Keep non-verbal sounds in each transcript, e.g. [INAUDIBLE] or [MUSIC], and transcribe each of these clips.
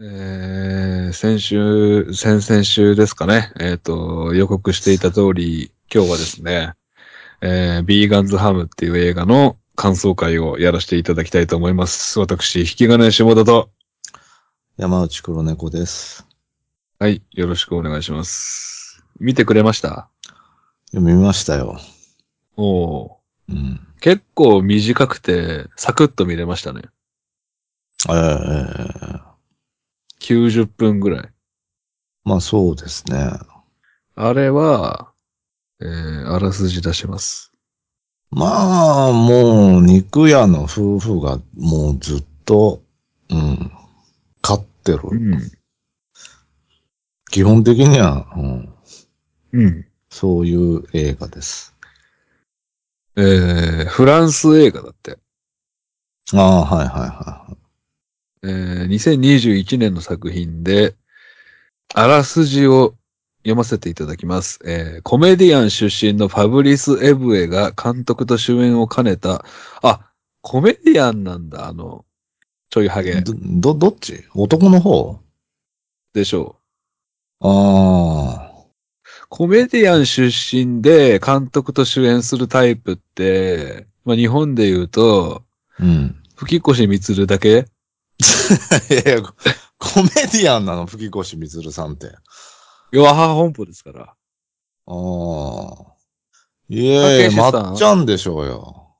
えー、先週、先々週ですかね。えっ、と、予告していた通り、今日はですね、えー、ビーガンズハムっていう映画の感想会をやらせていただきたいと思います。私、引き金下田と、山内黒猫です。はい、よろしくお願いします。見てくれました？読みましたよ。おーうん。結構短くて、サクッと見れましたね。ええ90分ぐらい。まあそうですね。あれは、えー、あらすじ出します。まあ、もう、肉屋の夫婦がもうずっと、うん、飼ってる。うん。基本的には、うん、うん。そういう映画です。えー、フランス映画だって。ああ、はいはいはえー、2021年の作品で、あらすじを読ませていただきます。えー、コメディアン出身のファブリス・エブエが監督と主演を兼ねた、あ、コメディアンなんだ、あの、ちょいハい。ゲど、ど、どっち？男の方？でしょああ、う。コメディアン出身で監督と主演するタイプって、まあ、日本で言うと、うん。吹越光だけ [LAUGHS] いやいや、コメディアンなの、吹越みずるさんって。弱母本舗ですから。ああ。いえいえ、たけしさん？まっちゃんでしょうよ。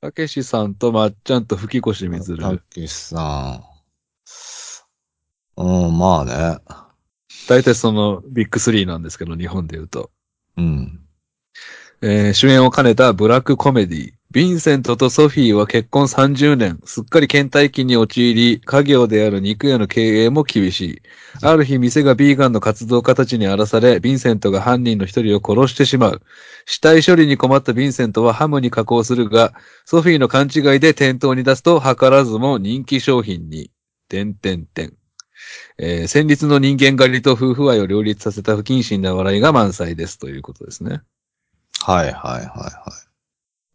たけしさんとまっちゃんと吹越光。たけしさん。うん、まあね。大体そのビッグスリーなんですけど、日本で言うと。うん。えー主演を兼ねたブラックコメディ。ヴィンセントとソフィーは結婚30年、すっかり倦怠期に陥り、家業である肉屋の経営も厳しい。ある日、店がビーガンの活動家たちに荒らされ、ヴィンセントが犯人の一人を殺してしまう。死体処理に困ったヴィンセントはハムに加工するが、ソフィーの勘違いで店頭に出すと、図らずも人気商品に。点点点。えー戦慄の人間狩りと夫婦愛を両立させた不謹慎な笑いが満載ですということですね。はいはいはいは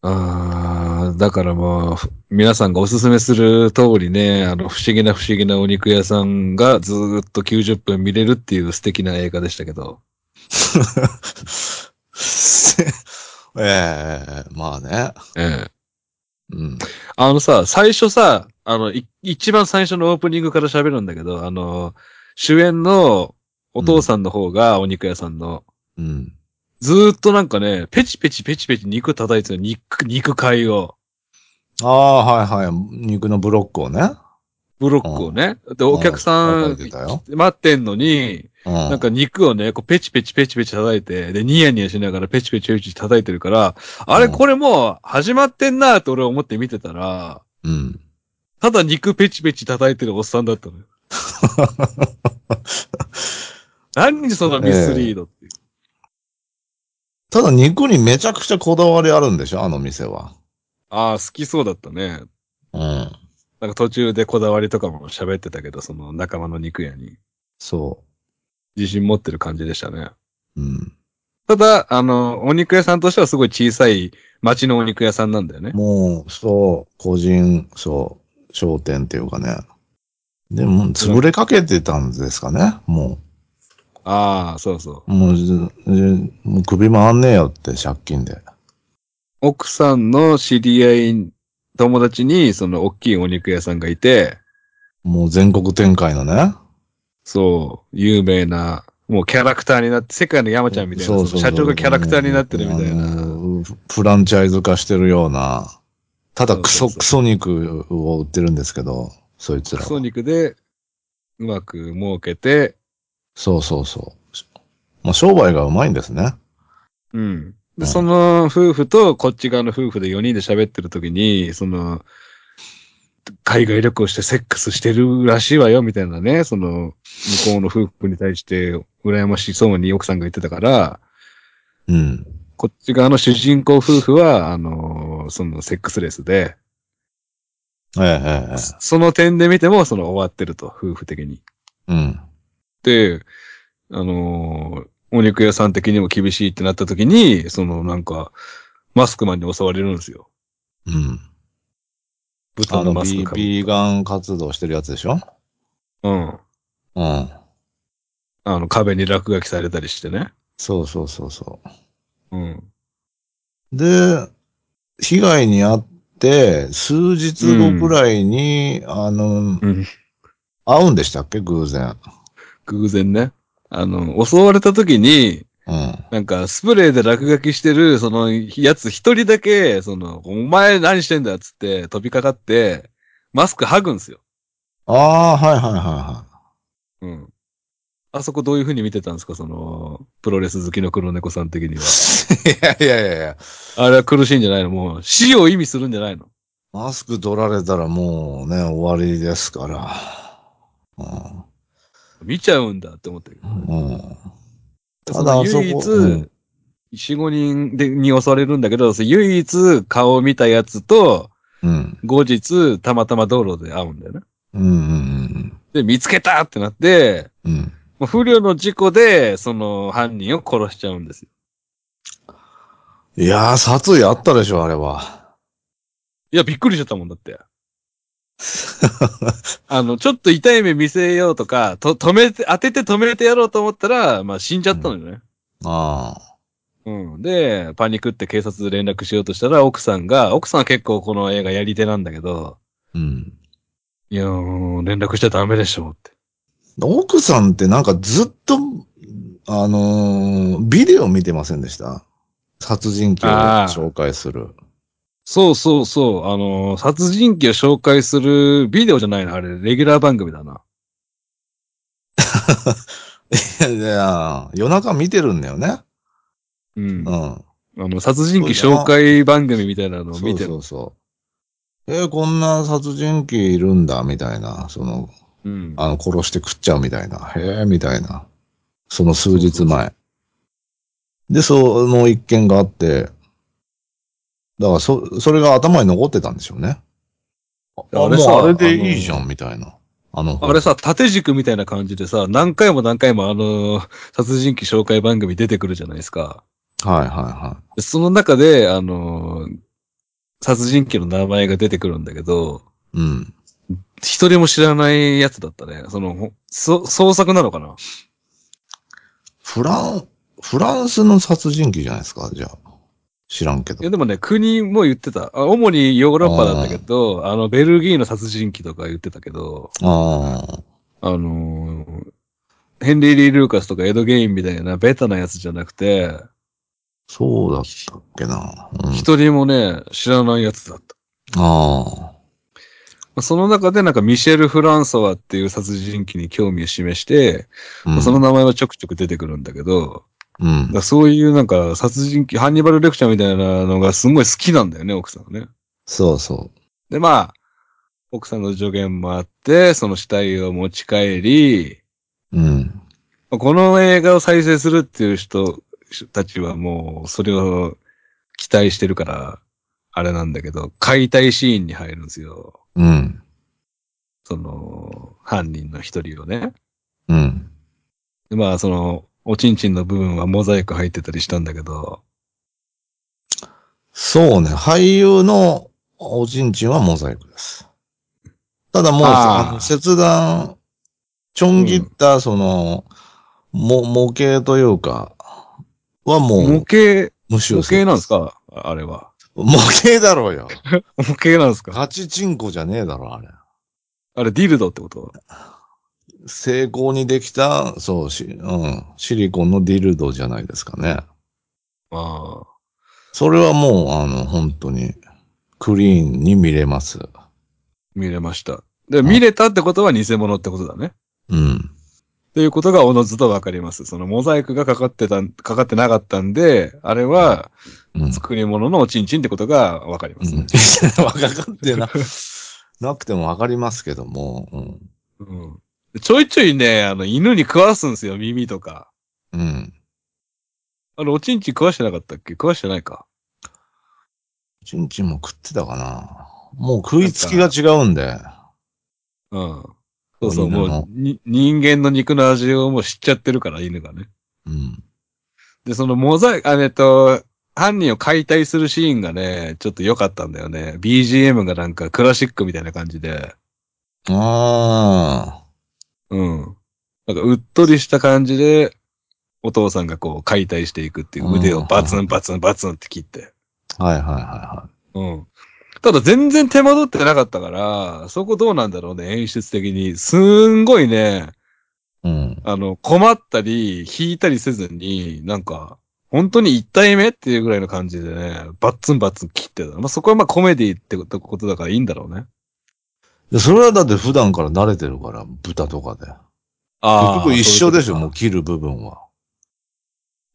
ああ、だからもう、ふ皆さんがおすすめする通りね、あの、不思議な不思議なお肉屋さんがずーっと90分見れるっていう素敵な映画でしたけど。い。[LAUGHS] ええまあね。ええ。うん。あのさ、最初さ、あの、い一番最初のオープニングから喋るんだけど、あの、主演のお父さんの方がお肉屋さんの、うん。ずーっとなんかね、ペチペチペチペチ肉叩いてる肉、肉塊を、ああ、はいはい。肉のブロックをね。ブロックをね。で、お客さん待ってんのに、うん。なんか肉をね、こうペチペチペチペチ叩いて、で、ニヤニヤしながらペチペチペチ叩いてるから、あれうんこれもう始まってんなって俺は思って見てたら、うん。ただ肉ペチペチ叩いてるおっさんだったのよ。[LAUGHS] 何そのミスリードっていう。ただ肉にめちゃくちゃこだわりあるんでしょ？あの店は。ああ、好きそうだったね。うん。なんか途中でこだわりとかも喋ってたけど、その仲間の肉屋にそ自信持ってる感じでしたね。う。うん。ただ、あの、お肉屋さんとしてはすごい小さい町のお肉屋さんなんだよね。もう、そう、個人、そう、商店っていうかね。でも、潰れかけてたんですかね？もああ、そうそう。う、もう、もう首回んねえよって借金で。奥さんの知り合い、友達に、その大きいお肉屋さんがいて、もう全国展開のね。そう、有名な、もうキャラクターになって、世界の山ちゃんみたいな、そうそう社長がキャラクターになってるみたいあな。のフランチャイズ化してるような、ただクソクソ肉を売ってるんですけど、そいつらクソは。肉で、うまく儲けて、そうそうそう。まあ、商売がうまいんですね。うん。うんで、その夫婦とこっち側の夫婦で4人で喋ってる時に、その、海外旅行してセックスしてるらしいわよ、みたいなね、その、向こうの夫婦に対して、羨ましそうに奥さんが言ってたから、うん。こっち側の主人公夫婦は、あの、そのセックスレスで、ええ、ええ、えその点で見ても、その終わってると、夫婦的に。え。うん。で、あの、お肉屋さん的にも厳しいってなった時に、そのなんか、マスクマンに襲われるんですよ。うん。豚のマスクかぶビーガン活動してるやつでしょ？うん。うん。あの、壁に落書きされたりしてね。そうそうそうそうん。う。で、被害に遭って、数日後くらいに、あの、うん。会うんでしたっけ？偶然。偶然ね。あの、襲われた時に、うん。なんか、スプレーで落書きしてる、その、やつ一人だけ、その、お前何してんだっつって飛びかかって、マスク剥ぐんすよ。ああ、はいはいはいはうん。あそこどういう風に見てたんですか？その、プロレス好きの黒猫さん的には。い。[LAUGHS] いやいやいやいや、あれは苦しいんじゃないの？もう、死を意味するんじゃないの？マスク取られたらもうね、終わりですから。うん。見ちゃうんだって思ってる。うん。そただの唯一、あそこうん4、5人でに襲われるんだけど、唯一顔を見たやつと、うん。後日、たまたま道路で会うんだよね。うんうんで、見つけたってなって、うん。不慮の事故で、その犯人を殺しちゃうんですよ。いやー、殺意あったでしょ、あれは。いや、びっくりしちゃったもんだって。[LAUGHS] あの、ちょっと痛い目見せようとか、と、止めて、当てて止めてやろうと思ったら、まあ死んじゃったのよね。ああ。うん。で、パニックって警察連絡しようとしたら、奥さんが、奥さんは結構この映画やり手なんだけど、うん。いやー、連絡しちゃダメでしょって。奥さんってなんかずっと、あのービデオ見てませんでした？殺人鬼を紹介する。そうそうそう、あのー殺人鬼を紹介するビデオじゃないのあれ、レギュラー番組だな。[LAUGHS] いやいや、夜中見てるんだよね。うん。うん。あの、殺人鬼紹介番組みたいなのを見てる。そうそうそう。えーこんな殺人鬼いるんだ、みたいな。その、うん。あの、殺して食っちゃうみたいな。へえ、みたいな。その数日前。で、その一件があって、だから、そ、それが頭に残ってたんでしょうね。あ、あれさあれでいいじゃん、みたいな。あの、あれさ、縦軸みたいな感じでさ、何回も何回もあの、殺人鬼紹介番組出てくるじゃないですか。はいはいはでその中で、あの、殺人鬼の名前が出てくるんだけど、い。うん。一人も知らないやつだったね。その、ほそ創作なのかな？フラン、フランスの殺人鬼じゃないですか、じゃあ。知らんけどいや。でもね、国も言ってた。あ主にヨーロッパだったけど、あの、ベルギーの殺人鬼とか言ってたけど、ああ。あのーヘンリー・リー・ルーカスとかエド・ゲインみたいなベタなやつじゃなくて、そうだったっけな。うん、一人もね、知らないやつだった。ああ。その中でなんかミシェル・フランソワっていう殺人鬼に興味を示して、うん、その名前はちょくちょく出てくるんだけど、うんだそういうなんか殺人鬼、ハンニバル・レクチャーみたいなのがすごい好きなんだよね、奥さんはね。そうそで、まあ、奥さんの助言もあって、その死体を持ち帰り、う。うん。この映画を再生するっていう人たちはもう、それを期待してるから、あれなんだけど、解体シーンに入るんですよ。うん。その、犯人の一人をね。うん。でまあ、その、おちんちんの部分はモザイク入ってたりしたんだけど、そうね。俳優のおちんちんはモザイクです。ただもう、切断、ちょん切った、その、も、模型というか、はも模う、型、無臭模型なんですか？あれは。模型だろうよ。[LAUGHS] 模型なんですか？ガチチンコじゃねえだろ、あれ。あれ、ディルドってこと？成功にできた、そう、し、うん、シリコンのディルドじゃないですかね。ああ。それはもう、あの、本当に、クリーンに見れます。見れました。で、見れたってことは偽物ってことだね。うん。っていうことがおのずとわかります。そのモザイクがかかってた、かかってなかったんで、あれはうん。作り物のおちんちんってことがわかりますね。うん。わかってな、なくてもわかりますけども、うんでちょいちょいね、あの、犬に食わすんですよ、耳とか。うん。うん。あれ、おちんちん食わしてなかったっけ？食わしてないか。チンチンも食ってたかな。もう食いつきが違うんで。うん。そうそう、犬のもう、に、人間の肉の味をもう知っちゃってるから、犬がね。うん。で、そのモザイク、あえっと、犯人を解体するシーンがね、ちょっと良かったんだよね。BGM がなんかクラシックみたいな感じで。ああ。うん。なんかうっとりした感じで、お父さんがこう解体していくっていう腕をバツンバツンバツンって切って。はいはいはいはうん。ただ全然手間取ってなかったから、そこどうなんだろうね、演出的に。すんごいね、い。うん。あの、困ったり、引いたりせずに、なんか、本当に一体目っていうぐらいの感じでね、バッツンバッツン切ってた。まあ、そこはまあコメディってことだからいいんだろうね。でそれはだって普段から慣れてるから、豚とかで。あ結局一緒でしょ、ももう切る部分は。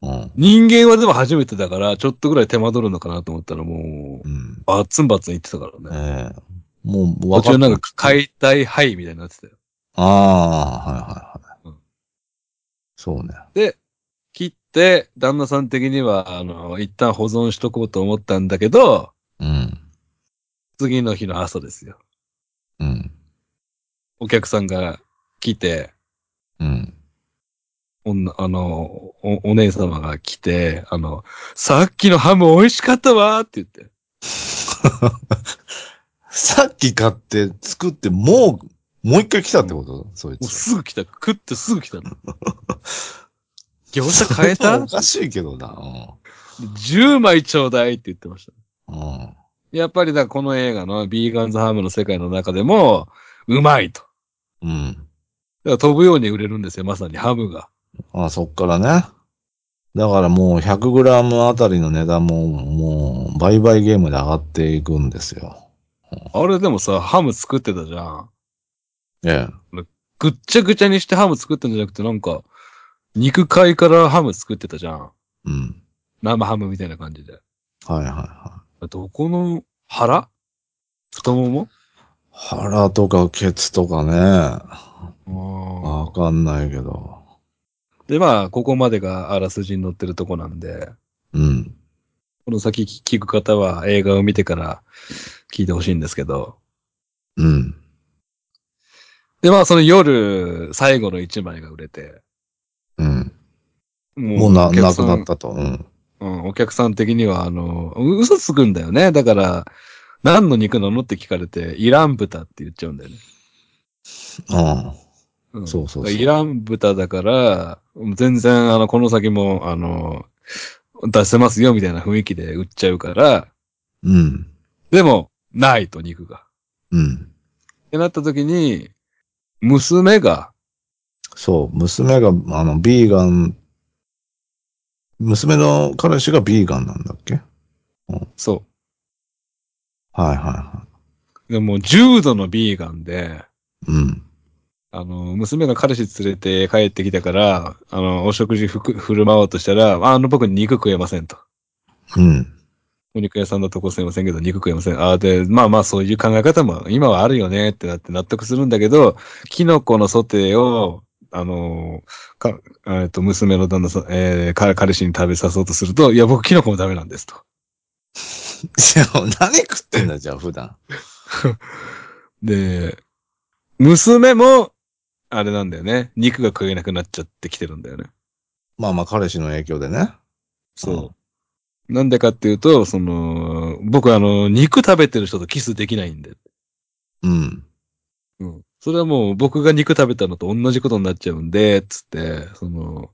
うん。人間はでも初めてだから、ちょっとぐらい手間取るのかなと思ったらもう、うん。バッツンバッツン言ってたからね。ええもう途中なんか解体はいみたいになってたよ。ああ、はいはいはい。うんそうね。で、切って、旦那さん的には、あの、一旦保存しとこうと思ったんだけど、うん。次の日の朝ですよ。うん。お客さんが来て、うん。女、あの、お、お姉様が来て、あの、さっきのハム美味しかったわーって言って。[LAUGHS] さっき買って作ってもう、もう一回来たってこと？そいもうつ。すぐ来た。食ってすぐ来たの。[LAUGHS] 餃子変えた？おかしいけどな。?10 枚ちょうだいって言ってました。うん。うん。やっぱりだ、この映画のビーガンズハムの世界の中でも、うまいと。うん。だから飛ぶように売れるんですよ、まさにハムが。あそっからね。だからもう 100g あたりの値段ももう売買ゲームで上がっていくんですよ。あれでもさ、ハム作ってたじゃん。ええ。ぐっちゃぐちゃにしてハム作ってんじゃなくて、なんか、肉塊からハム作ってたじゃん。うん。生ハムみたいな感じで。はいはいはい。どこの腹？太もも？腹とかケツとかね。あわかんないけど。で、まあ、ここまでがあらすじに載ってるとこなんで、うん。この先聞く方は映画を見てから聞いてほしいんですけど。うん。で、まあ、その夜、最後の一枚が売れて。うん。ももうな、なお客さんくなったと。うん。うん、お客さん的には、あの、う嘘つくんだよね。だから、何の肉なのって聞かれて、イラン豚って言っちゃうんだよね。うん。んそうそうそうイラン豚だから、全然、あの、この先も、あの、出せますよみたいな雰囲気で売っちゃうから、うん。でも、ないと肉が。うん。ってなった時に、娘が、そう、娘が、あの、ビーガン、娘の彼氏がビーガンなんだっけ？そはいはいはう。でも、重度のビーガンで、い。うん。あの、娘が彼氏連れて帰ってきたから、あの、お食事ふく振る舞おうとしたら、あの、僕肉食えませんと。うん。お肉屋さんだとこすいませんけど、肉食えません。ああ、で、まあまあそういう考え方も今はあるよねってなって納得するんだけど、キノコのソテーを、あのーか、えっと、娘の旦那さん、えー、か彼氏に食べさそうとすると、いや、僕キノコもダメなんですと。何食ってんだ、じゃあ、普段。[LAUGHS] で、娘も、あれなんだよね。肉が食えなくなっちゃってきてるんだよね。まあまあ、彼氏の影響でね。そう。なんでかっていうと、その、僕あの、肉食べてる人とキスできないんで。うん。うん。それはもう僕が肉食べたのと同じことになっちゃうんで、つって、その、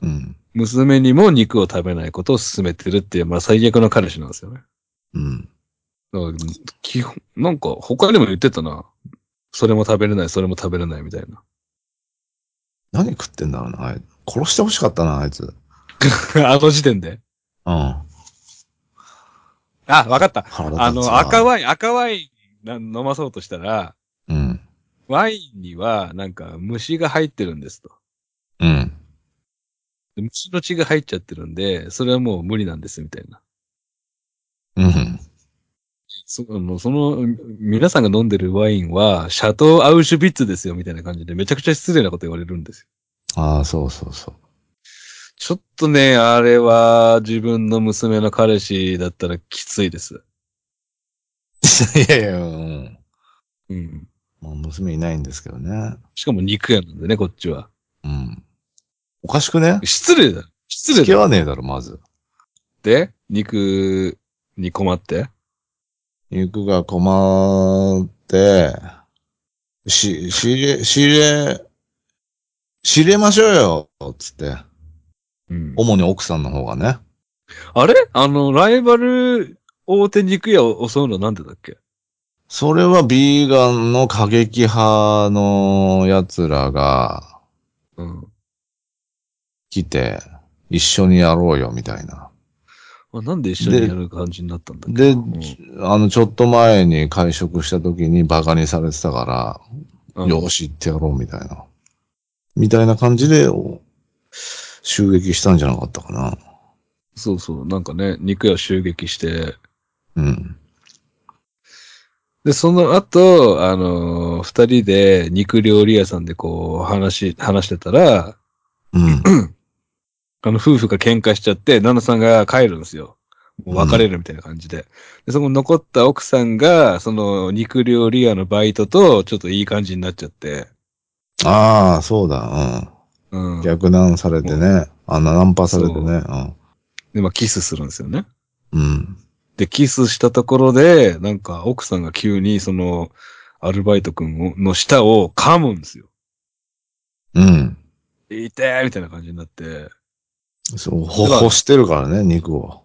うん。娘にも肉を食べないことを勧めてるっていう、まあ最悪の彼氏なんですよね。うん。だから基本、なんか他にも言ってたな。それも食べれない、それも食べれないみたいな。何食ってんだろうな、あい殺してほしかったな、あいつ。[LAUGHS] あの時点で。うん。あ、わかった。あの、赤ワイン、赤ワインな飲まそうとしたら、うん。ワインにはなんか虫が入ってるんですと。うん。で虫の血が入っちゃってるんで、それはもう無理なんですみたいな。うん。そあの、その、皆さんが飲んでるワインは、シャトー・アウシュビッツですよ、みたいな感じで、めちゃくちゃ失礼なこと言われるんですよ。ああ、そうそうそう。ちょっとね、あれは、自分の娘の彼氏だったらきついです。いやいや、うん。うん。まあ、娘いないんですけどね。しかも肉屋なんでね、こっちは。うん。おかしくね？失礼だ。失礼付き合だ。わねえだろ、まず。で、肉に困って？肉が困って、し、仕入れ、仕入れ知れましょうよつって。うん。主に奥さんの方がね。あれ？あの、ライバル大手肉屋を襲うのはなんでだっけ？それはビーガンの過激派の奴らがうん。来て、一緒にやろうよ、みたいな。まあ、なんで一緒にやる感じになったんだっけ？で、うんあの、ちょっと前に会食した時にバカにされてたから、うんよし、行ってやろう、みたいな。みたいな感じで、お襲撃したんじゃなかったかな。そうそう。なんかね、肉屋襲撃して、うん。で、その後、あのー二人で肉料理屋さんでこう、話、話してたら、うん。[COUGHS] あの、夫婦が喧嘩しちゃって、旦那さんが帰るんですよ。もう別れるみたいな感じで。で、そこに残った奥さんが、その肉料理屋のバイトと、ちょっといい感じになっちゃって。ああ、そうだ、ううん。ん。逆難されてね。あんなナンパされてね。で、まあ、キスするんですよね。うん。うん。で、キスしたところで、なんか奥さんが急にその、アルバイト君の舌を噛むんですよ。うん。痛てみたいな感じになって、そう、ほ、干してるからね、肉を。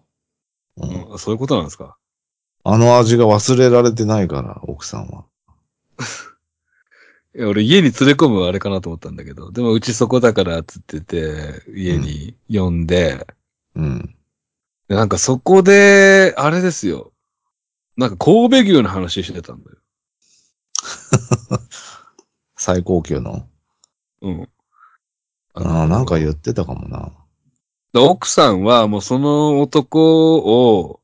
うん。うんそういうことなんですか？あの味が忘れられてないから、奥さんは。[LAUGHS] いや俺家に連れ込むあれかなと思ったんだけど、でもうちそこだからっつってて、家に呼んで、うん。でなんかそこで、あれですよ。なんか神戸牛の話してたんだよ。[LAUGHS] 最高級の。うん。ああ、なんか言う。ってたかもな。で奥さんはもうその男を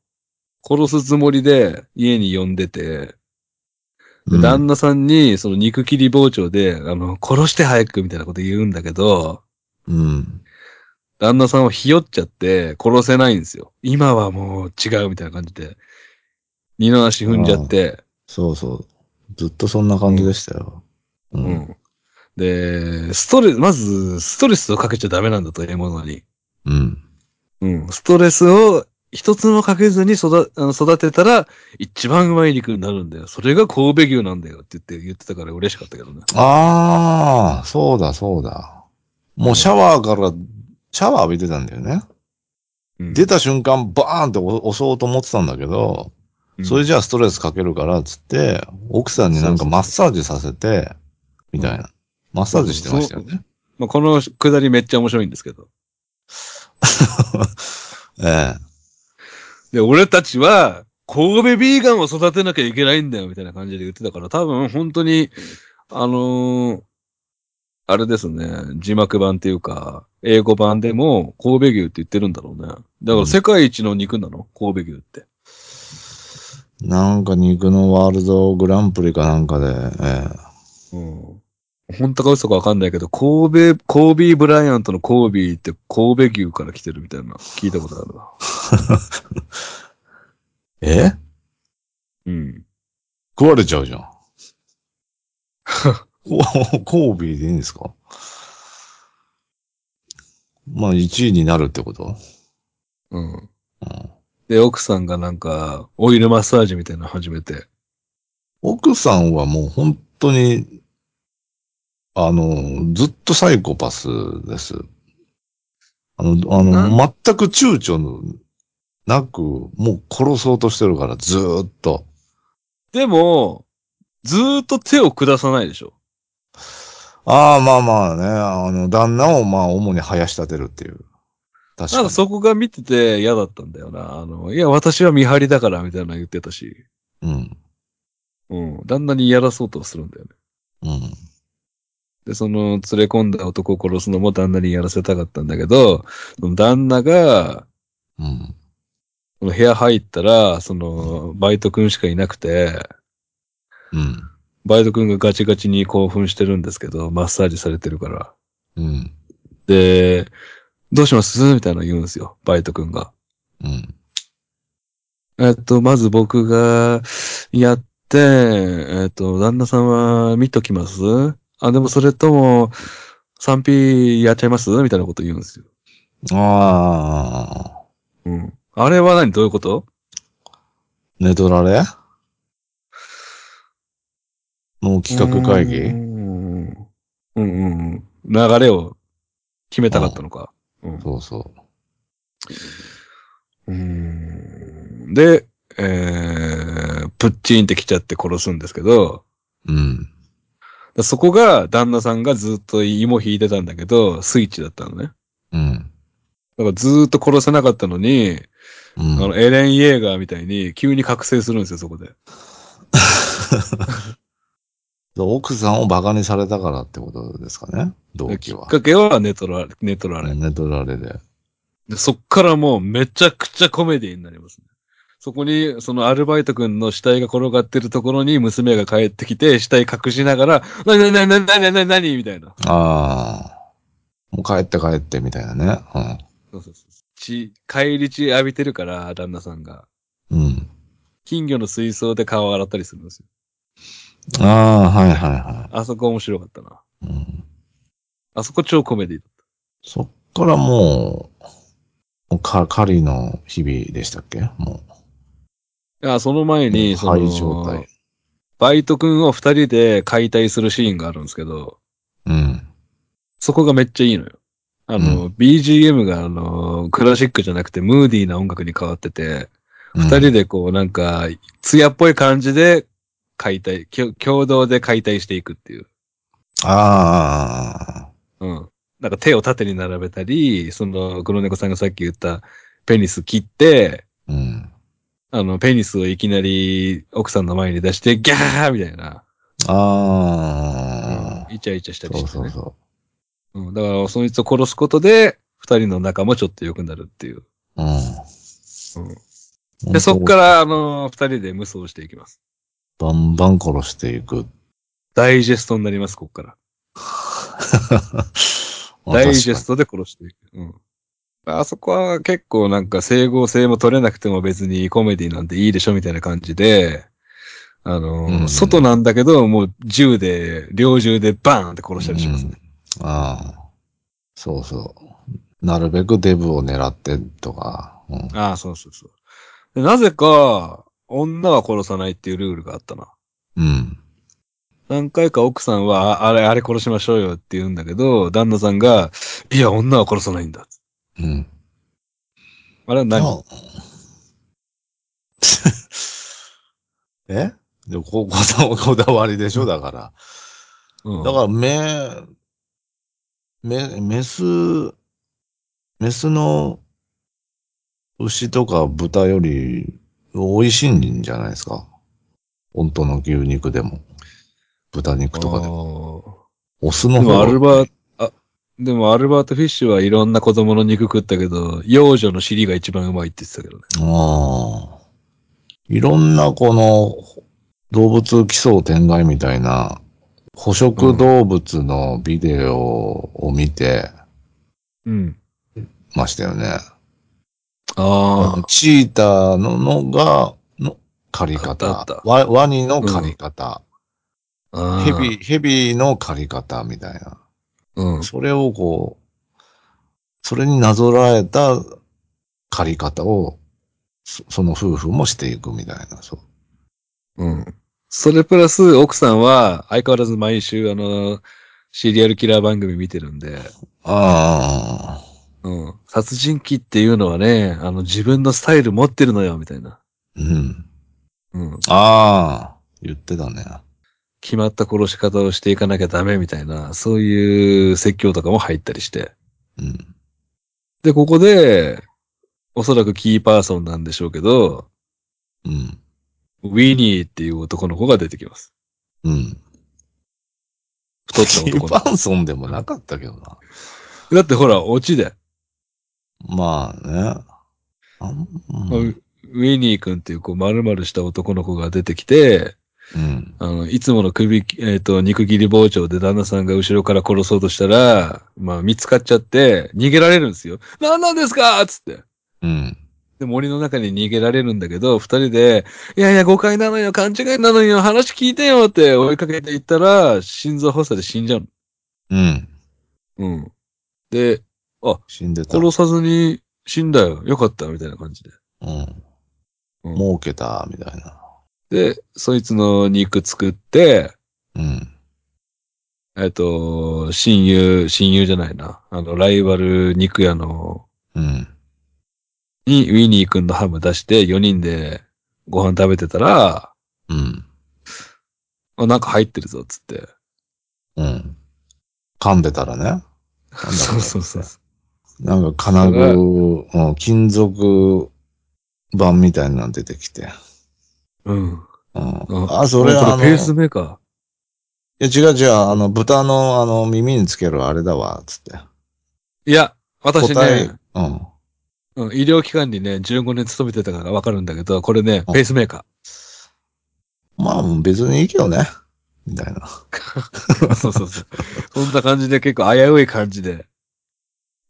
殺すつもりで家に呼んでて、でうん旦那さんにその肉切り包丁で、あの、殺して早くみたいなこと言うんだけど、うん。旦那さんはひよっちゃって殺せないんですよ。今はもう違うみたいな感じで。二の足踏んじゃって。そうそう。ずっとそんな感じでしたよ。う。うんん。で、ストレス、まず、ストレスをかけちゃダメなんだと、獲物に。うん。うん。ストレスを一つもかけずに育あの育てたら、一番うまい肉になるんだよ。それが神戸牛なんだよって言って、言ってたから嬉しかったけどね。ああ、そうだそうだ。もうシャワーから、シャワー浴びてたんだよね。うん出た瞬間バーンって押そうと思ってたんだけど、うんそれじゃあストレスかけるから、つって、奥さんになんかマッサージさせて、みたいな。マッサージしてましたよね。まあ、このくだりめっちゃ面白いんですけど。[LAUGHS] ええ。で、俺たちは、神戸ビーガンを育てなきゃいけないんだよ、みたいな感じで言ってたから、多分本当に、あのーあれですね、字幕版っていうか、英語版でも神戸牛って言ってるんだろうね。だから世界一の肉なの？神戸牛って。なんか肉のワールドグランプリかなんかで、えうん。本当か嘘かわかんないけど、神戸、コービー・ブライアントのコービーって神戸牛から来てるみたいな、聞いたことあるな。[LAUGHS] え？えうん。食われちゃうじゃん。[LAUGHS] おコービーでいいんですか？まあ、1位になるってこと？うん。うん。で、奥さんがなんか、オイルマッサージみたいなの始めて。奥さんはもう本当に、あの、ずっとサイコパスです。あの、あの、な全く躊躇のなく、もう殺そうとしてるから、ずーっと。でも、ずーっと手を下さないでしょ。ああ、まあまあね、あの、旦那をまあ主に生やし立てるっていう。確かに。なんかそこが見てて嫌だったんだよな。あの、いや、私は見張りだから、みたいなの言ってたし。うん。うん。旦那にやらそうとするんだよね。うん。で、その、連れ込んだ男を殺すのも旦那にやらせたかったんだけど、その旦那が、うん。その部屋入ったら、その、バイト君しかいなくて、うん。バイト君がガチガチに興奮してるんですけど、マッサージされてるから。うん。で、どうします？みたいなの言うんですよ、バイト君が。うん。えっと、まず僕がやって、えっと、旦那さんは見ときます？あ、でもそれとも、3P やっちゃいます？みたいなこと言うんですよ。ああ、うん。あれは何？どういうこと？寝取られ？の企画会議？うんうんうん。流れを決めたかったのか。うん。そうそう。うーんで、えー、プッチーンって来ちゃって殺すんですけど、うん。だそこが旦那さんがずっと芋引いてたんだけど、スイッチだったのね。うん。だからずーっと殺せなかったのに、うん。あの、エレン・イェーガーみたいに急に覚醒するんですよ、そこで。[LAUGHS] 奥さんをバカにされたからってことですかね？動き機は。っかけはネトラレ、ネトラレ。ネトラレで。で、そっからもうめちゃくちゃコメディになりますね。そこに、そのアルバイト君の死体が転がってるところに娘が帰ってきて、死体隠しながら、なになになになになになにみたいな。ああ。もう帰って帰ってみたいなね。うんそうそうそう。血、帰り血浴びてるから、旦那さんが。うん。金魚の水槽で顔を洗ったりするんですよ。ああ、はいはいはいあそこ面白かったな。うん。あそこ超コメディだったそっからもう、もうか、狩りの日々でしたっけもた。いや、その前う。に、そ廃状の態。、バイト君を二人で解体するシーンがあるんですけど、うん。そこがめっちゃいいのよ。あの、BGM があの、クラシックじゃなくてムーディーな音楽に変わってて、二、人でこうなんか、艶っぽい感じで解体、共同で解体していくっていう。ああ。うん。なんか手を縦に並べたり、その、黒猫さんがさっき言ったペニス切って、うん。あの、ペニスをいきなり奥さんの前に出して、ギャーみたいな。ああ。イチャイチャしたりそうしてね。そうそうん。だから、そいつを殺すことで、二人の仲もちょっと良くなるっていう。う。うん。で、そっから、あの、二人で無双していきます。バンバン殺していく。ダイジェストになります、こっから。[LAUGHS] ダイジェストで殺していく。うん。あそこは結構なんか整合性も取れなくても別にコメディなんていいでしょみたいな感じで、あの、うん外なんだけど、もう銃で、猟銃でバーンって殺したりしますね。うんああ。そうそう。なるべくデブを狙ってとか。うん、ああ、そうそうそう。でなぜか、女は殺さないっていうルールがあったな。うん。何回か奥さんは、ああれ、あれ殺しましょうよって言うんだけど、旦那さんが、いや、女は殺さないんだ。うん。あれは何？あ [LAUGHS] え？でもこ、こだ、こだわりでしょ？だから。うんだから、め、め、メス、メスの牛とか豚より美味しいんじゃないですか？本当の牛肉でも。豚肉とかでも。も。オスの方でもアルバでもアルバート・フィッシュはいろんな子供の肉食ったけど、幼女の尻が一番うまいって言ってたけどね。ああ。いろんなこの動物奇想天外みたいな捕食動物のビデオを見てうん。ましたよね。ああ。チーターののが、の狩り方。ワワニの狩り方。あヘビ、ヘビの狩り方みたいな。うん。それをこう、それになぞらえた狩り方を、そその夫婦もしていくみたいな。そう。うん。それプラス、奥さんは相変わらず毎週あの、シリアルキラー番組見てるんで、ああ。うん。殺人鬼っていうのはね、あの、自分のスタイル持ってるのよ、みたいな。うん。うん。ああ、言ってたね。決まった殺し方をしていかなきゃダメみたいな、そういう説教とかも入ったりして。うん。で、ここで、おそらくキーパーソンなんでしょうけど、うん。ウィニーっていう男の子が出てきます。うん。太ったキー男のパーソンでもなかったけどな。子。だってほら、オチで、まあね。あんウウィニー君っていうこう丸々した男の子が出てきて、うん。あの、いつもの首、えっ、と、肉切り包丁で旦那さんが後ろから殺そうとしたら、まあ見つかっちゃって、逃げられるんですよ。何なんですかつって。うん。で、森の中に逃げられるんだけど、二人で、いやいや、誤解なのよ、勘違いなのよ、話聞いてよって追いかけていったら、心臓発作で死んじゃううん。の。うん。で、あ、死んでた。殺さずに死んだよ、よかった、みたいな感じで。うん。うん儲けた、みたいな。で、そいつの肉作って、うん。えっと、親友、親友じゃないな。あの、ライバル肉屋の、うん。にウィニー君のハム出して4人でご飯食べてたら、うん。あなんか入ってるぞ、つって。うん。噛んでたらね。そうそうそう。なんか金具、うん、金属板みたいなの出てきて。うん。うん、あ、それああの、これペースメーカいや違う違う、あの、豚のあの、耳につけるあれだわ、つって。ー。いや、私ね、、うん。うん、医療機関にね、15年勤めてたからわかるんだけど、これね、うんペースメーカまあ、別にいいけどね。みたいな。ー。[LAUGHS] そうそうそう。そんな感じで結構危うい感じで。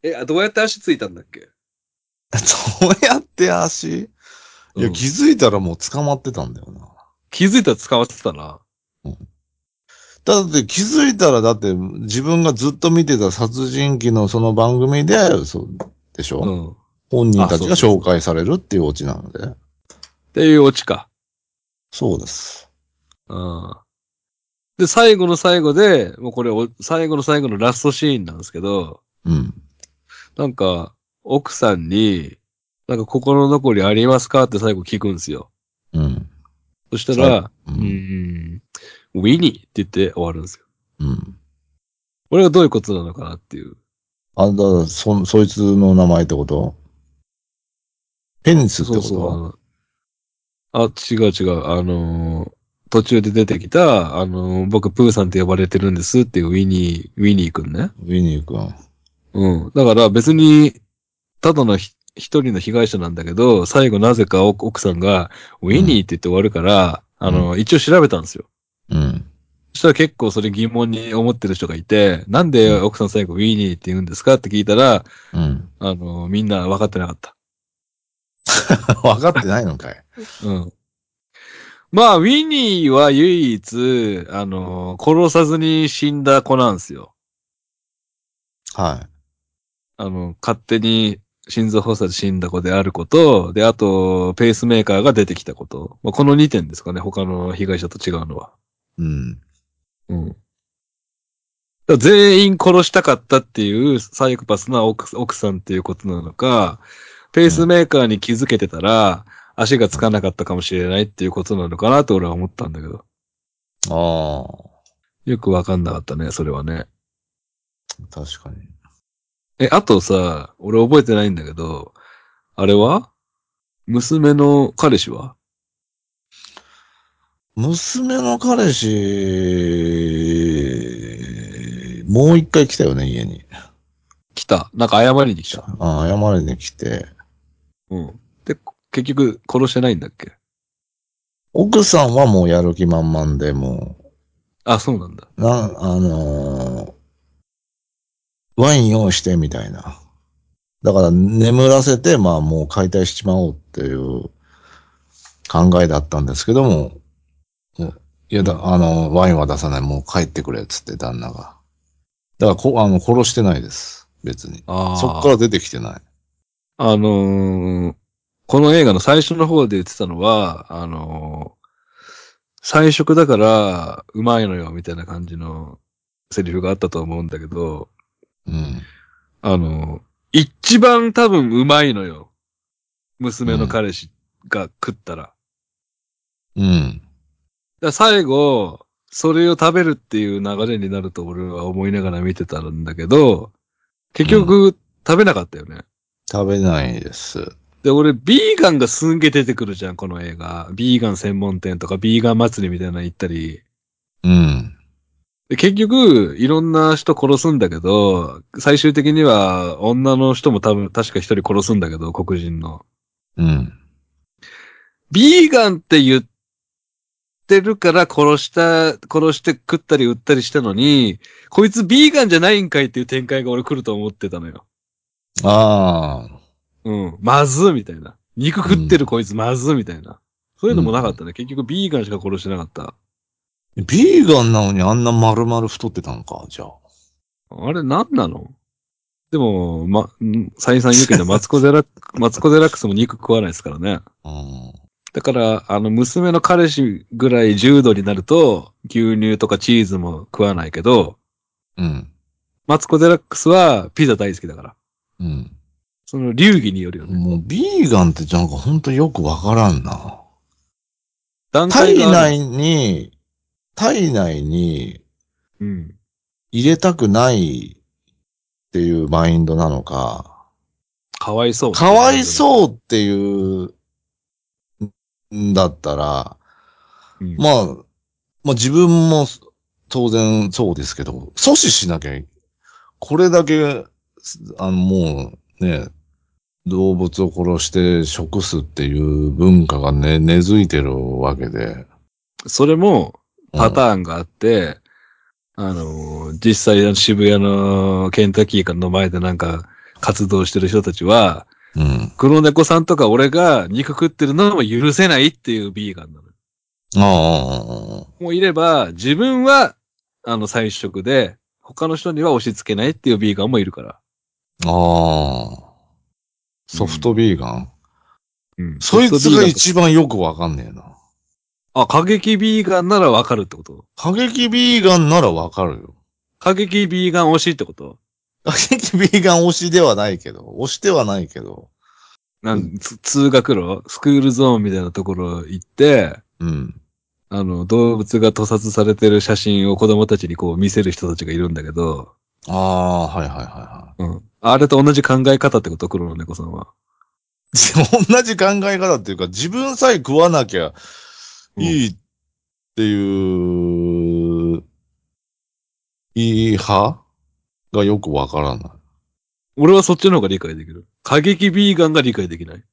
え、あどうやって足ついたんだっけ？[LAUGHS] どうやって足？いや、うん気づいたらもう捕まってたんだよな。気づいたら捕まってたな。だって気づいたら、だって自分がずっと見てた殺人鬼のその番組で、そうでしょ、うん。っ本人たちがあそうそう紹介されるっていうオチなので。ていうオチか。そうです。うん。で、最後の最後で、もうこれお、最後の最後のラストシーンなんですけど、うん。なんか、奥さんに、なんか心残りありますかって最後聞くんですよ。うん。そしたら、う。うんん、ウィニーって言って終わるんですよ。うん。これがどういうことなのかなっていう。あ、だから、そ、そいつの名前ってこと？ペニスってこと？そう。あ、違う違う。あのー途中で出てきた、あのー僕、プーさんって呼ばれてるんですっていうウィニー、ウィニーくんね。ウィニー君。うん。だから別に、ただのひ一人の被害者なんだけど、最後なぜか奥奥さんが、ウィニーって言って終わるから、あの、一応調べたんですよ。うん。そしたら結構それ疑問に思ってる人がいて、なんで奥さん最後ウィニーって言うんですかって聞いたら、うん。あの、みんな分かってなかった。[LAUGHS] 分かってないのかい。うん。まあ、ウィニーは唯一、あの、殺さずに死んだ子なんですよ。はい。あの、勝手に心臓発作で死んだ子であること、で、あと、ペースメーカーが出てきたこと。まあ、この2点ですかね、他の被害者と違うのは。うん。うん。全員殺したかったっていうサイコパスな奥奥さんっていうことなのか、ペースメーカーに気づけてたら、足がつかなかったかもしれないっていうことなのかなと俺は思ったんだけど。あよくわかんなかったね、それはね。あ、確かに。え、あとさ、俺覚えてないんだけど、あれは？娘の彼氏は？娘の彼氏、もう一回来たよね、家に。来た。なんか謝りに来た。ああ、謝りに来て。うん。で、結局殺してないんだっけ？奥さんはもうやる気満々で、もあ、そうなんだ。う、な、あのーワイン用意して、みたいな。だから、眠らせて、まあ、もう解体しちまおうっていう考えだったんですけども、いやだ、あの、ワインは出さない、もう帰ってくれ、つって、旦那が。だからこ、あの、殺してないです。別に。ああ。そっから出てきてない。あのーこの映画の最初の方で言ってたのは、あのー菜食だから、うまいのよ、みたいな感じのセリフがあったと思うんだけど、うん。あのー一番多分うまいのよ。娘の彼氏が食ったら。うん。ら最後、それを食べるっていう流れになると俺は思いながら見てたんだけど、結局、食べなかったよね。食べないです。で、俺、ビーガンがすんげえ出てくるじゃん、この映画。ビーガン専門店とか、ビーガン祭りみたいなの行ったり。うん。で結局、いろんな人殺すんだけど、最終的には女の人も多分、確か一人殺すんだけど、黒人の。うん。ビーガンって言ってるから殺した、殺して食ったり売ったりしたのに、こいつビーガンじゃないんかいっていう展開が俺来ると思ってたのよ。ああ。うん。まずみたいな。肉食ってるこいつまずみたいな。そういうのもなかったね。結局ビーガンしか殺してなかった。ビーガンなのにあんな丸々太ってたのか、じゃあ。あれ何なの？でも、ま、ん再三言うけど、マツコデラック、[LAUGHS] マツコデラックスも肉食わないですからね。うん。だから、あの、娘の彼氏ぐらい重度になると、牛乳とかチーズも食わないけど、うん。マツコ・デラックスはピザ大好きだから。うん。その流儀によるよね。もう、ビーガンってなんかほんとよくわからんな。段体。内に、体内にうん。入れたくないっていうマインドなのか、かわいそう。かわいそうっていう、んだったら、うん。まあ、まあ自分も当然そうですけど、阻止しなきゃいこれだけ、あのもうね、動物を殺して食すっていう文化がね、根付いてるわけで。それもパーターンがあって、あの、実際渋谷のケンタッキーの前でなんか活動してる人たちは、ン。うん。黒猫さんとか俺が肉食ってるのも許せないっていうビーガンなの。ああ、もういれば、自分は、あの、菜食で、他の人には押し付けないっていうビーガンもいるから。ああ。ソフトビーガン、うん。そいつが一番よくわかんねえな。あ、過激ビーガンならわかるってこと？過激ビーガンならわかるよ。過激ビーガン推しってこと？過激ビーガン推しではないけど、推してはないけど。なん、つ通学路？スクールゾーンみたいなところ行って、うん。あの、動物が屠殺されてる写真を子供たちにこう見せる人たちがいるんだけど、ああ、はいはいはいはうん。あれと同じ考え方ってこと？黒の猫さんは。い。[LAUGHS] 同じ考え方っていうか、自分さえ食わなきゃいいっていう、いい派がよくわからない。俺はそっちの方が理解できる。過激ビーガンが理解できない。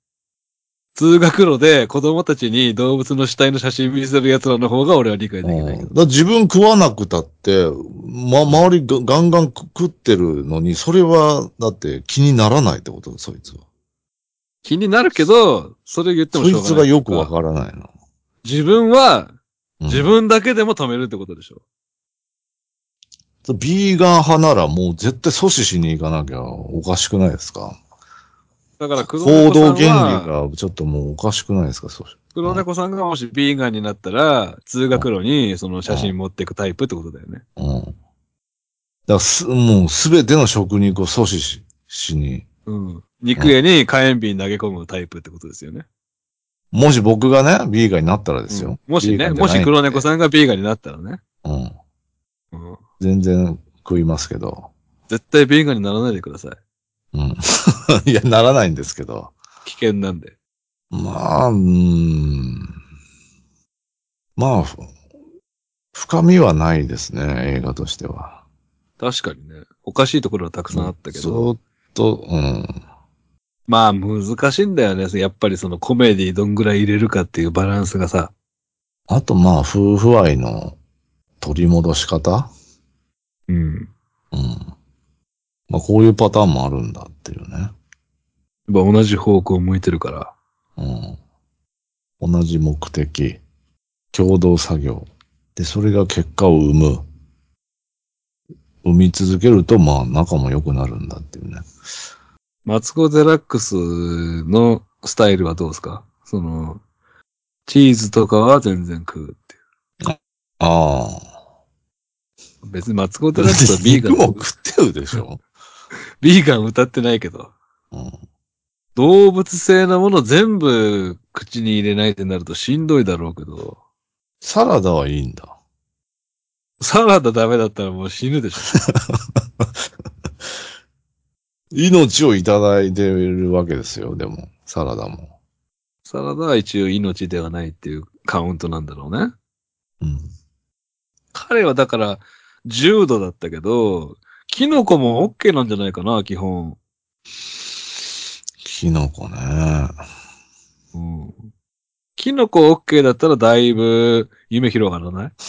通学路で子供たちに動物の死体の写真見せる奴らの方が俺は理解できないだから自分食わなくたって、ま、周りがガンガン食ってるのに、それは、だって気にならないってこと？そいつは。気になるけど、それ言ってもそいしょうがない。つがよくわからないの。自分は、うん自分だけでも止めるってことでしょ。ビーガン派ならもう絶対阻止しに行かなきゃおかしくないですか？だから黒行猫さん動原理は、がちょっともうおかしくないですか？そう黒猫さんがもしビーガンになったら、通学路にその写真持っていくタイプってことだよね。うん。だからす、もうすべての食肉を阻止し、しに。うん。肉屋に火炎瓶投げ込むタイプってことですよね。もし僕がね、ビーガンになったらですよ。うんもしね、もし黒猫さんがビーガンになったらね。うん。うん。全然食いますけど。絶対ビーガンにならないでください。うん。[LAUGHS] いや、ならないんですけど。危険なんで。まあ、うーん。まあ、ふ深みはないですね、映画としては。確かにね。おかしいところはたくさんあったけずど。ーっと、うん。まあ難しいんだよね。やっぱりそのコメディどんぐらい入れるかっていうバランスがさ。あと、まあ、夫婦愛の取り戻し方？うん。うん。まあ、こういうパターンもあるんだっていうね。やっぱ同じ方向を向いてるから。うん。同じ目的。共同作業。で、それが結果を生む。生み続けると、まあ、仲も良くなるんだっていうね。マツコ・デラックスのスタイルはどうですか？その、チーズとかは全然食うっていう。ああ。別にマツコ・デラックスはビーガ肉もン、食ってるでしょ。[LAUGHS] ビーガン歌ってないけど。うん。動物性のもの全部口に入れないってなるとしんどいだろうけど、サラダはいいんだ。サラダダメだったらもう死ぬでしょ。[LAUGHS] 命をいただいてるわけですよ、でも、サラダも。サラダは一応命ではないっていうカウントなんだろうね。うん。彼はだから、重度だったけど、キノコも OK なんじゃないかな、基本。キノコね。うん。キノコ OK だったらだいぶ夢広がらない？[LAUGHS]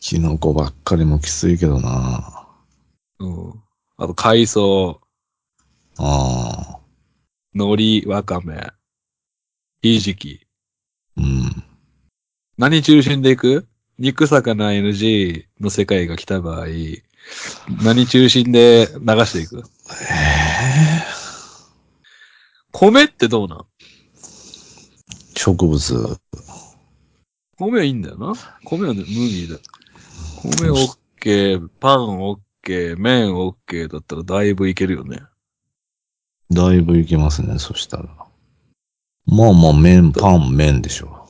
キノコばっかりもきついけどな。うん。あと海藻、ああ。海苔、わかめ、ひじき。うん。何中心でいく？肉魚 NG の世界が来た場合、何中心で流していく？ええ米ってどうなん？植物。米はいいんだよな。米はね無味だ。米オッケー、パンオッケー、麺オッケーだったらだいぶいけるよね。だいぶいけますね、そしたら。まあまあ、麺、パン、麺でしょ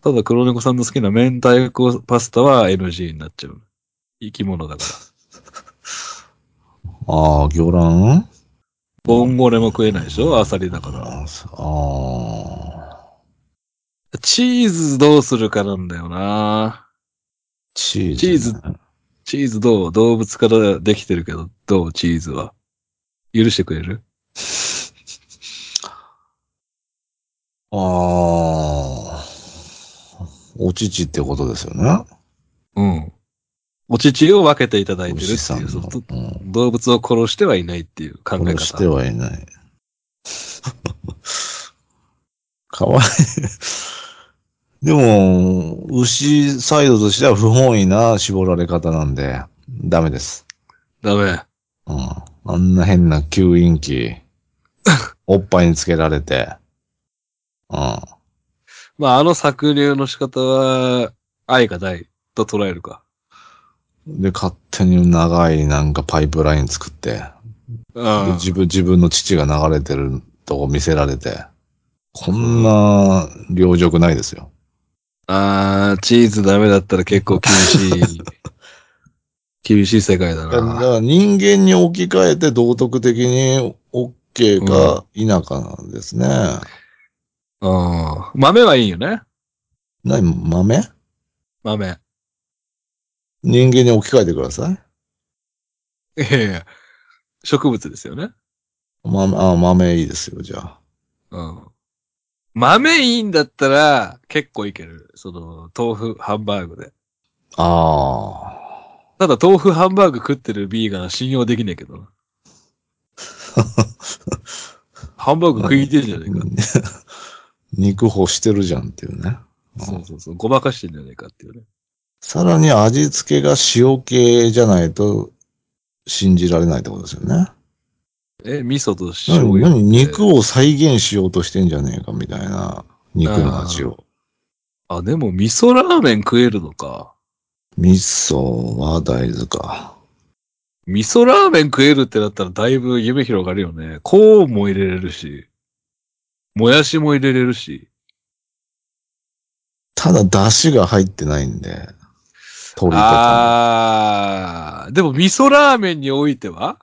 ただ黒猫さんの好きな明太子パスタは NG になっちゃう。生き物だから。う。[LAUGHS] ああ、魚卵？ボンゴレも食えないでしょ？アサリだから。ああ、チーズどうするかなんだよな。チーズ、チーズチーズどう？動物からできてるけど、どう？チーズは。許してくれる？ああ、お乳ってことですよね。うん。お乳を分けていただいてるっていう、ううん動物を殺してはいないっていう考え殺して方。はいない。[LAUGHS] かわいい。でも、牛サイドとしては不本意な絞られ方なんで、ダメです。ダメ。うん。あんな変な吸引器、[LAUGHS] おっぱいにつけられて、うん。まあ、あの搾乳の仕方は、愛がないと捉えるか。で、勝手に長いなんかパイプライン作って、うでん。自分、自分の父が流れてるとこ見せられて、こんな、良辱ないですよ。あー、チーズダメだったら結構厳しい。[LAUGHS] 厳しい世界だだかな。ら人間に置き換えて道徳的に OK か否かなんですね。うん。豆はいいよね。何、豆？豆。人間に置き換えてください。いやいや、植物ですよね。豆、あ、豆いいですよ、じゃあ。うん。豆いいんだったら、結構いける。その、豆腐、ハンバーグで。あただ、豆腐、ハンバーグ食ってるビーガンは信用できねえけどな。[LAUGHS] ハンバーグ食いてえじゃねえか。あ。[LAUGHS] 肉干してるじゃんっていうね。そうそうそう。ごまかしてんじゃねえかっていうね。さらに味付けが塩系じゃないと信じられないってことですよね。え、味噌と醤何、油。何肉を再現しようとしてんじゃねえかみたいな肉の味を。あ、でも味噌ラーメン食えるのか。味噌は大豆か。味噌ラーメン食えるってなったらだいぶ夢広がるよね。コーンも入れれるし、もやしも入れれるし。ただ出汁が入ってないんで。鶏とか。あー、でも味噌ラーメンにおいては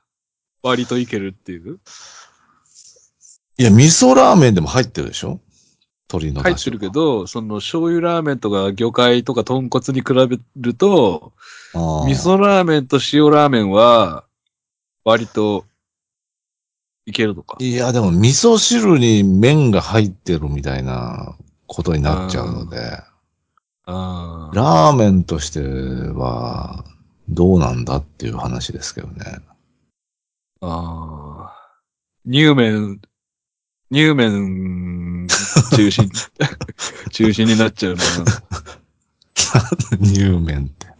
割といけるっていう？いや、味噌ラーメンでも入ってるでしょ？鶏の。入ってるけど、その醤油ラーメンとか魚介とか豚骨に比べると、味噌ラーメンと塩ラーメンは割といけるのか。いや、でも味噌汁に麺が入ってるみたいなことになっちゃうので、あーラーメンとしてはどうなんだっていう話ですけどね。あー。乳麺、乳麺中心、[LAUGHS] 中心になっちゃうな。乳麺って。だ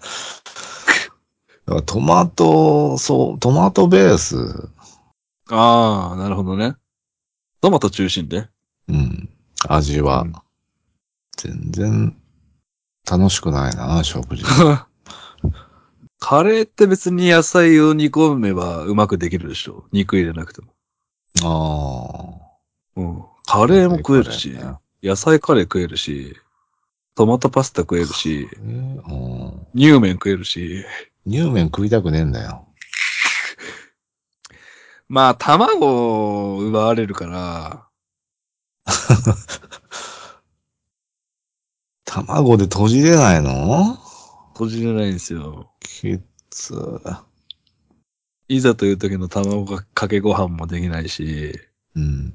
からトマト、そう、トマトベース、ああ、なるほどね。トマト中心で？うん、味はうん全然楽しくないな、食事。[LAUGHS] カレーって別に野菜を煮込めばうまくできるでしょ。肉入れなくても。ああ。うん。カレーも食えるし、ね野菜カレー食えるし、トマトパスタ食えるし、えー？うん乳麺食えるし、乳麺食いたくねえんだよ。[LAUGHS] まあ、卵を奪われるから、[LAUGHS] 卵で閉じれないの？閉じれないんですよ。きつ。いざという時の卵かかけご飯もできないし、うん。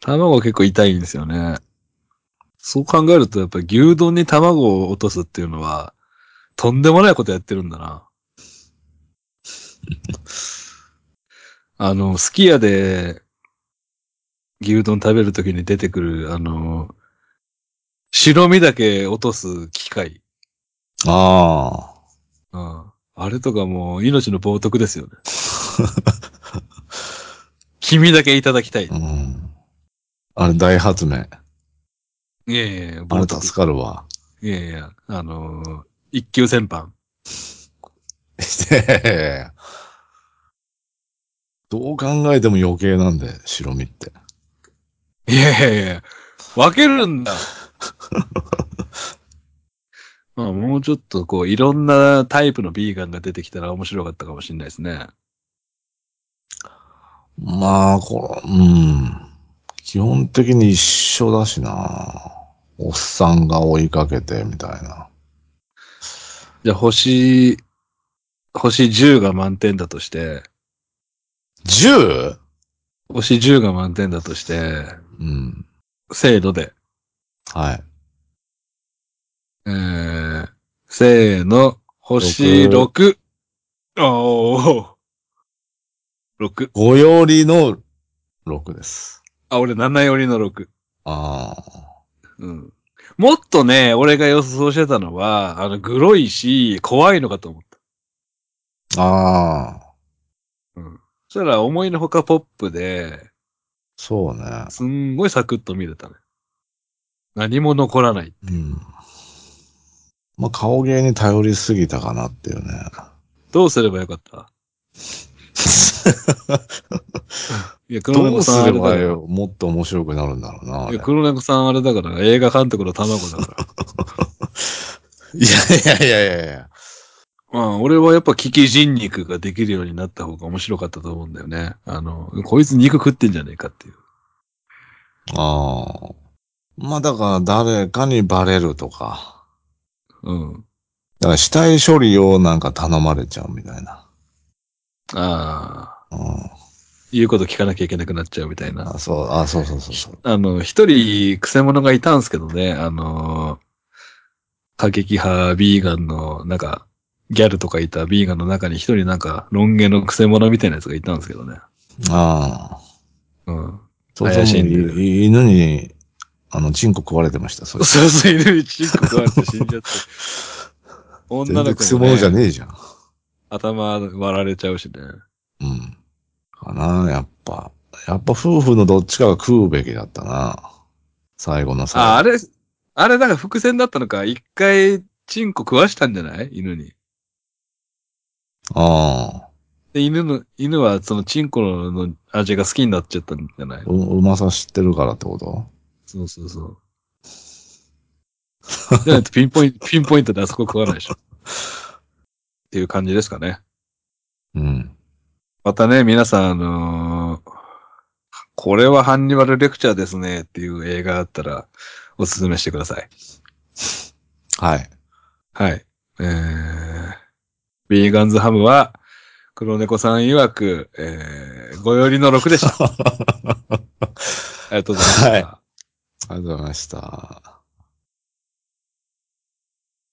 卵結構痛いんですよね。そう考えるとやっぱり牛丼に卵を落とすっていうのは、とんでもないことやってるんだな。[LAUGHS] あの、すき家で牛丼食べるときに出てくる、あの、白身だけ落とす機械。あうん。あれとかもう命の冒涜ですよね。[LAUGHS] 君だけいただきたいあ。。うん。あれ大発明。いやいやあれ。助かるわ。いやいや、あのー一級戦犯。[LAUGHS] いやいやいやどう考えても余計なんで、白身って。いやいやいや、分けるんだ。[LAUGHS] まあ、もうちょっとこう、いろんなタイプのビーガンが出てきたら面白かったかもしれないですね。まあ、これ、うん。基本的に一緒だしな。おっさんが追いかけて、みたいな。じゃあ、星、星10が満点だとして、10? 星10が満点だとして、うん。せーので、はい。えー、せーの、星6。おー。6。ごよりの6です。あ、俺7よりの6。ああ。うん。もっとね、俺が予想してたのは、あの、グロいし、怖いのかと思った。ああ。うん。そしたら、思いのほかポップで、そうね。すんごいサクッと見れたね。何も残らない。うん。まあ、顔芸に頼りすぎたかなっていうね。どうすればよかった？[LAUGHS] いや、黒猫さんあれだかもっと面白くなるんだろうな。いや、黒猫さんあれだから、映画監督の卵だから。[LAUGHS] いやいやいやいやいや。まあ、俺はやっぱ危機人肉ができるようになった方が面白かったと思うんだよね。あの、こいつ肉食ってんじゃねえかっていう。ああ。まあ、だから誰かにバレるとか。うん。だから死体処理をなんか頼まれちゃうみたいな。ああ、うん。言うこと聞かなきゃいけなくなっちゃうみたいな。あ、そう、あ、そうそうそうそう。あの、一人、クセ者がいたんですけどね、あの、過激派ビーガンの、なんか、ギャルとかいたビーガンの中に一人なんか、ロン毛のクセ者みたいなやつがいたんですけどね。ああ。うん。そうそう怪しいんでるい犬に、あの、チンコ食われてました、それ。そうそう、犬にチンコ食われて死んじゃって。[LAUGHS] 女全の子も、然クセ者じゃね、ねえじゃん。頭割られちゃうしね。うん。かな、やっぱ。やっぱ夫婦のどっちかが食うべきだったな。最後の最後。あ、あれ、あれだから伏線だったのか。一回、チンコ食わしたんじゃない？犬に。ああ。で、犬の、犬はそのチンコの味が好きになっちゃったんじゃない？ううまさ知ってるからってこと？そうそうそう。じゃないとピンポイント、ピンポイントであそこ食わないでしょ。っていう感じですかね。うん。またね、皆さん、あのーこれはハンニバルレクチャーですねっていう映画あったら、おすすめしてください。はい。はい。えー、ビーガンズハムは、黒猫さん曰く、えー、ごよりの6でした。[LAUGHS] ありがとうございました。はいありがとうございました。